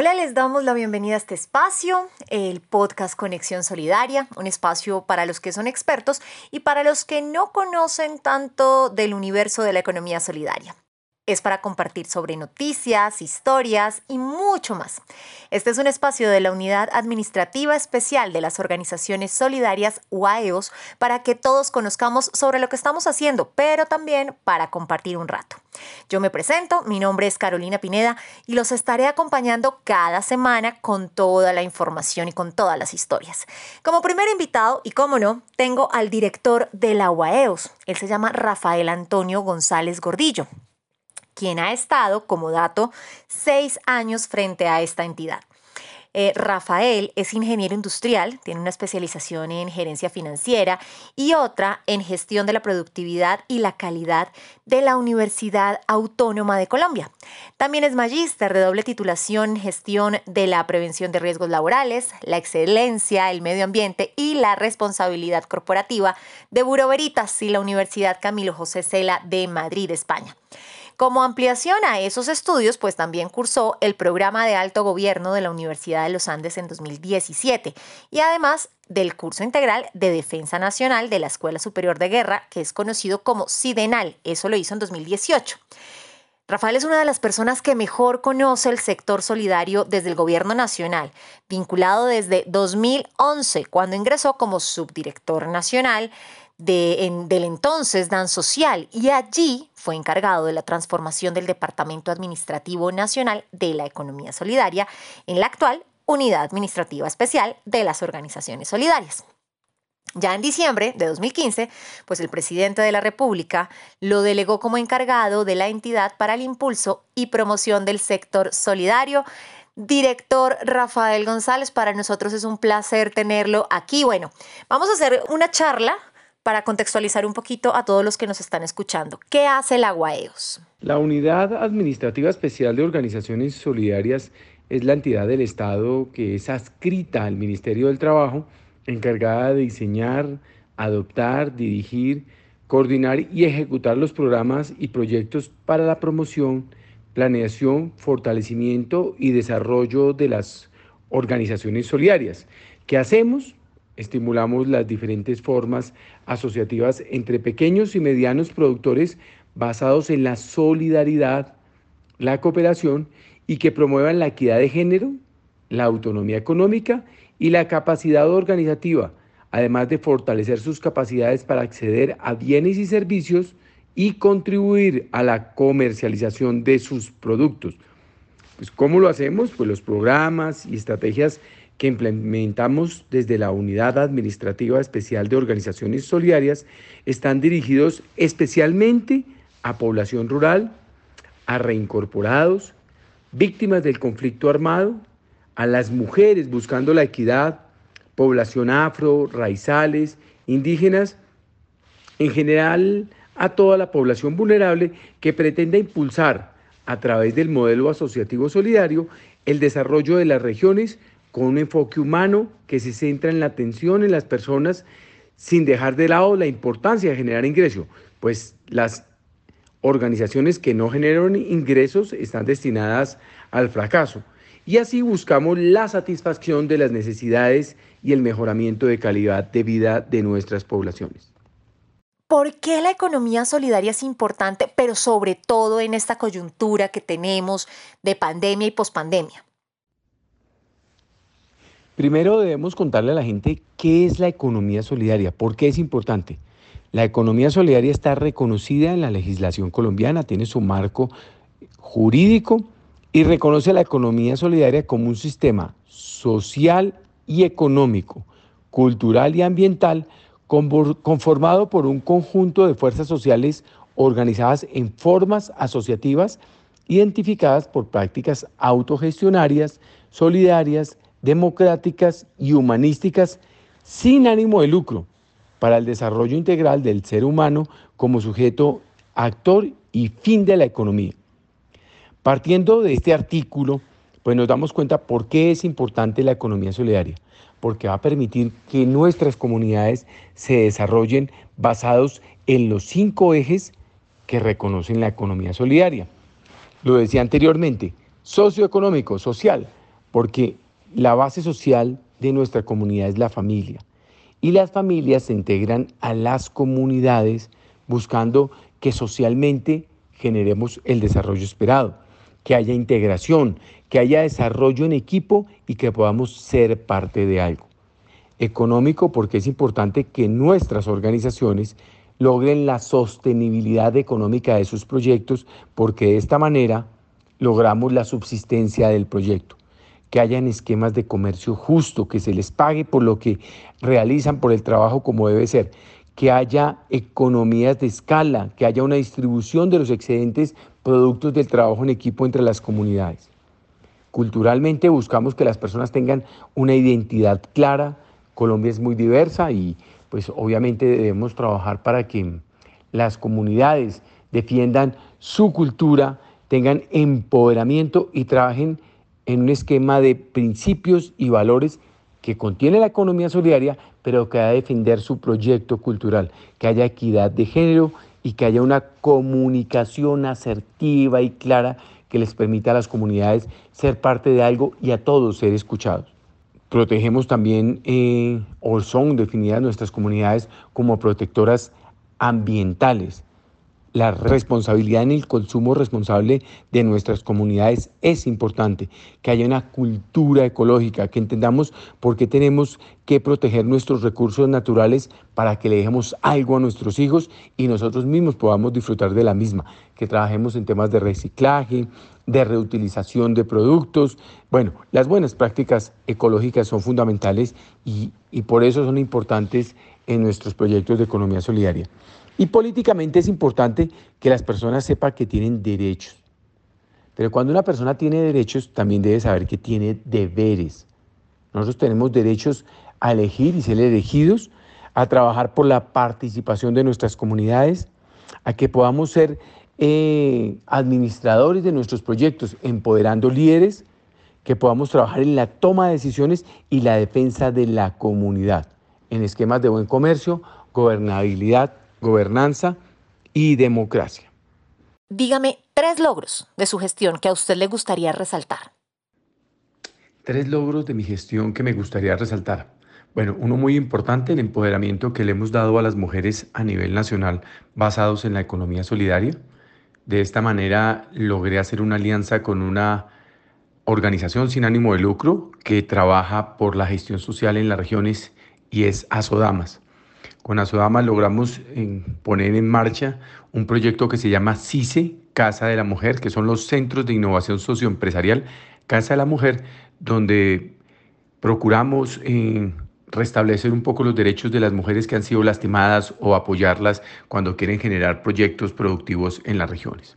Hola, les damos la bienvenida a este espacio, el podcast Conexión Solidaria, un espacio para los que son expertos y para los que no conocen tanto del universo de la economía solidaria es para compartir sobre noticias, historias y mucho más. Este es un espacio de la Unidad Administrativa Especial de las Organizaciones Solidarias UAEOS para que todos conozcamos sobre lo que estamos haciendo, pero también para compartir un rato. Yo me presento, mi nombre es Carolina Pineda y los estaré acompañando cada semana con toda la información y con todas las historias. Como primer invitado, y como no, tengo al director de la UAEOS. Él se llama Rafael Antonio González Gordillo quien ha estado, como dato, seis años frente a esta entidad. Eh, Rafael es ingeniero industrial, tiene una especialización en gerencia financiera y otra en gestión de la productividad y la calidad de la Universidad Autónoma de Colombia. También es magíster de doble titulación en gestión de la prevención de riesgos laborales, la excelencia, el medio ambiente y la responsabilidad corporativa de Buro Veritas y la Universidad Camilo José Cela de Madrid, España. Como ampliación a esos estudios, pues también cursó el programa de alto gobierno de la Universidad de los Andes en 2017 y además del curso integral de Defensa Nacional de la Escuela Superior de Guerra, que es conocido como SIDENAL. Eso lo hizo en 2018. Rafael es una de las personas que mejor conoce el sector solidario desde el gobierno nacional, vinculado desde 2011, cuando ingresó como subdirector nacional del entonces Dan Social y allí fue encargado de la transformación del Departamento Administrativo Nacional de la Economía Solidaria en la actual Unidad Administrativa Especial de las Organizaciones Solidarias. Ya en diciembre de 2015, pues el presidente de la República lo delegó como encargado de la entidad para el impulso y promoción del sector solidario. Director Rafael González, para nosotros es un placer tenerlo aquí. Bueno, vamos a hacer una charla para contextualizar un poquito a todos los que nos están escuchando. ¿Qué hace la UAEOS? La Unidad Administrativa Especial de Organizaciones Solidarias es la entidad del Estado que es adscrita al Ministerio del Trabajo, encargada de diseñar, adoptar, dirigir, coordinar y ejecutar los programas y proyectos para la promoción, planeación, fortalecimiento y desarrollo de las organizaciones solidarias. ¿Qué hacemos? Estimulamos las diferentes formas asociativas entre pequeños y medianos productores basados en la solidaridad, la cooperación y que promuevan la equidad de género, la autonomía económica y la capacidad organizativa, además de fortalecer sus capacidades para acceder a bienes y servicios y contribuir a la comercialización de sus productos. Pues, ¿Cómo lo hacemos? Pues los programas y estrategias que implementamos desde la Unidad Administrativa Especial de Organizaciones Solidarias están dirigidos especialmente a población rural, a reincorporados, víctimas del conflicto armado, a las mujeres buscando la equidad, población afro, raizales, indígenas, en general a toda la población vulnerable que pretenda impulsar a través del modelo asociativo solidario el desarrollo de las regiones con un enfoque humano que se centra en la atención en las personas sin dejar de lado la importancia de generar ingresos, pues las organizaciones que no generan ingresos están destinadas al fracaso. Y así buscamos la satisfacción de las necesidades y el mejoramiento de calidad de vida de nuestras poblaciones. ¿Por qué la economía solidaria es importante, pero sobre todo en esta coyuntura que tenemos de pandemia y pospandemia? Primero debemos contarle a la gente qué es la economía solidaria, por qué es importante. La economía solidaria está reconocida en la legislación colombiana, tiene su marco jurídico y reconoce la economía solidaria como un sistema social y económico, cultural y ambiental conformado por un conjunto de fuerzas sociales organizadas en formas asociativas identificadas por prácticas autogestionarias, solidarias, democráticas y humanísticas sin ánimo de lucro para el desarrollo integral del ser humano como sujeto actor y fin de la economía. Partiendo de este artículo, pues nos damos cuenta por qué es importante la economía solidaria, porque va a permitir que nuestras comunidades se desarrollen basados en los cinco ejes que reconocen la economía solidaria. Lo decía anteriormente, socioeconómico, social, porque la base social de nuestra comunidad es la familia. Y las familias se integran a las comunidades buscando que socialmente generemos el desarrollo esperado, que haya integración, que haya desarrollo en equipo y que podamos ser parte de algo. Económico porque es importante que nuestras organizaciones logren la sostenibilidad económica de sus proyectos porque de esta manera logramos la subsistencia del proyecto que hayan esquemas de comercio justo, que se les pague por lo que realizan por el trabajo como debe ser, que haya economías de escala, que haya una distribución de los excedentes productos del trabajo en equipo entre las comunidades. Culturalmente buscamos que las personas tengan una identidad clara. Colombia es muy diversa y pues obviamente debemos trabajar para que las comunidades defiendan su cultura, tengan empoderamiento y trabajen en un esquema de principios y valores que contiene la economía solidaria, pero que ha de defender su proyecto cultural, que haya equidad de género y que haya una comunicación asertiva y clara que les permita a las comunidades ser parte de algo y a todos ser escuchados. Protegemos también, eh, o son definidas nuestras comunidades como protectoras ambientales, la responsabilidad en el consumo responsable de nuestras comunidades es importante, que haya una cultura ecológica, que entendamos por qué tenemos que proteger nuestros recursos naturales para que le dejemos algo a nuestros hijos y nosotros mismos podamos disfrutar de la misma, que trabajemos en temas de reciclaje, de reutilización de productos. Bueno, las buenas prácticas ecológicas son fundamentales y, y por eso son importantes en nuestros proyectos de economía solidaria. Y políticamente es importante que las personas sepan que tienen derechos. Pero cuando una persona tiene derechos, también debe saber que tiene deberes. Nosotros tenemos derechos a elegir y ser elegidos, a trabajar por la participación de nuestras comunidades, a que podamos ser eh, administradores de nuestros proyectos, empoderando líderes, que podamos trabajar en la toma de decisiones y la defensa de la comunidad, en esquemas de buen comercio, gobernabilidad, gobernanza y democracia. Dígame tres logros de su gestión que a usted le gustaría resaltar. Tres logros de mi gestión que me gustaría resaltar. Bueno, uno muy importante, el empoderamiento que le hemos dado a las mujeres a nivel nacional basados en la economía solidaria. De esta manera logré hacer una alianza con una organización sin ánimo de lucro que trabaja por la gestión social en las regiones y es Asodamas. Con Asodama logramos eh, poner en marcha un proyecto que se llama CICE, Casa de la Mujer, que son los Centros de Innovación Socioempresarial, Casa de la Mujer, donde procuramos eh, restablecer un poco los derechos de las mujeres que han sido lastimadas o apoyarlas cuando quieren generar proyectos productivos en las regiones.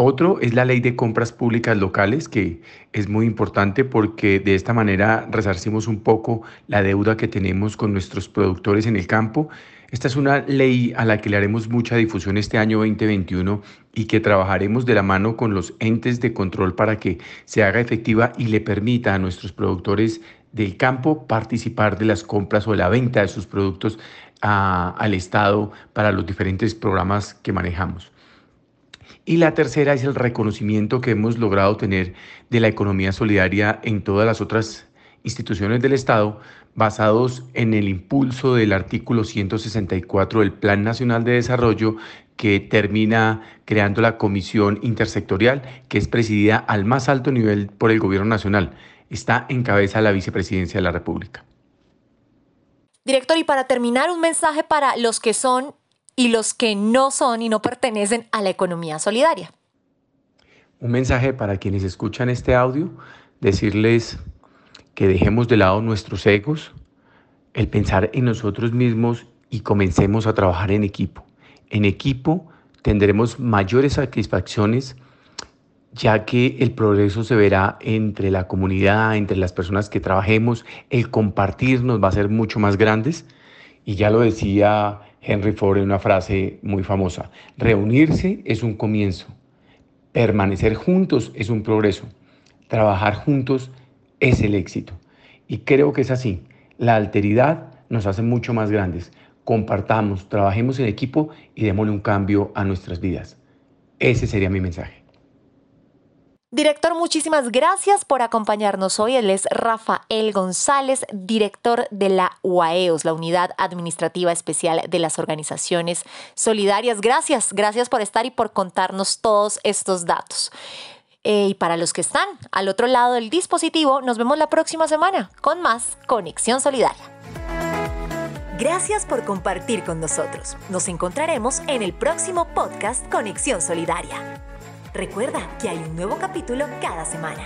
Otro es la ley de compras públicas locales, que es muy importante porque de esta manera resarcimos un poco la deuda que tenemos con nuestros productores en el campo. Esta es una ley a la que le haremos mucha difusión este año 2021 y que trabajaremos de la mano con los entes de control para que se haga efectiva y le permita a nuestros productores del campo participar de las compras o la venta de sus productos al Estado para los diferentes programas que manejamos. Y la tercera es el reconocimiento que hemos logrado tener de la economía solidaria en todas las otras instituciones del Estado, basados en el impulso del artículo 164 del Plan Nacional de Desarrollo, que termina creando la comisión intersectorial, que es presidida al más alto nivel por el Gobierno Nacional. Está en cabeza la Vicepresidencia de la República. Director, y para terminar, un mensaje para los que son y los que no son y no pertenecen a la economía solidaria. Un mensaje para quienes escuchan este audio, decirles que dejemos de lado nuestros egos, el pensar en nosotros mismos y comencemos a trabajar en equipo. En equipo tendremos mayores satisfacciones ya que el progreso se verá entre la comunidad, entre las personas que trabajemos, el compartir nos va a ser mucho más grandes. Y ya lo decía Henry Ford una frase muy famosa, reunirse es un comienzo, permanecer juntos es un progreso, trabajar juntos es el éxito. Y creo que es así, la alteridad nos hace mucho más grandes. Compartamos, trabajemos en equipo y démosle un cambio a nuestras vidas. Ese sería mi mensaje. Director, muchísimas gracias por acompañarnos hoy. Él es Rafael González, director de la UAEOS, la Unidad Administrativa Especial de las Organizaciones Solidarias. Gracias, gracias por estar y por contarnos todos estos datos. Eh, y para los que están al otro lado del dispositivo, nos vemos la próxima semana con más Conexión Solidaria. Gracias por compartir con nosotros. Nos encontraremos en el próximo podcast Conexión Solidaria. Recuerda que hay un nuevo capítulo cada semana.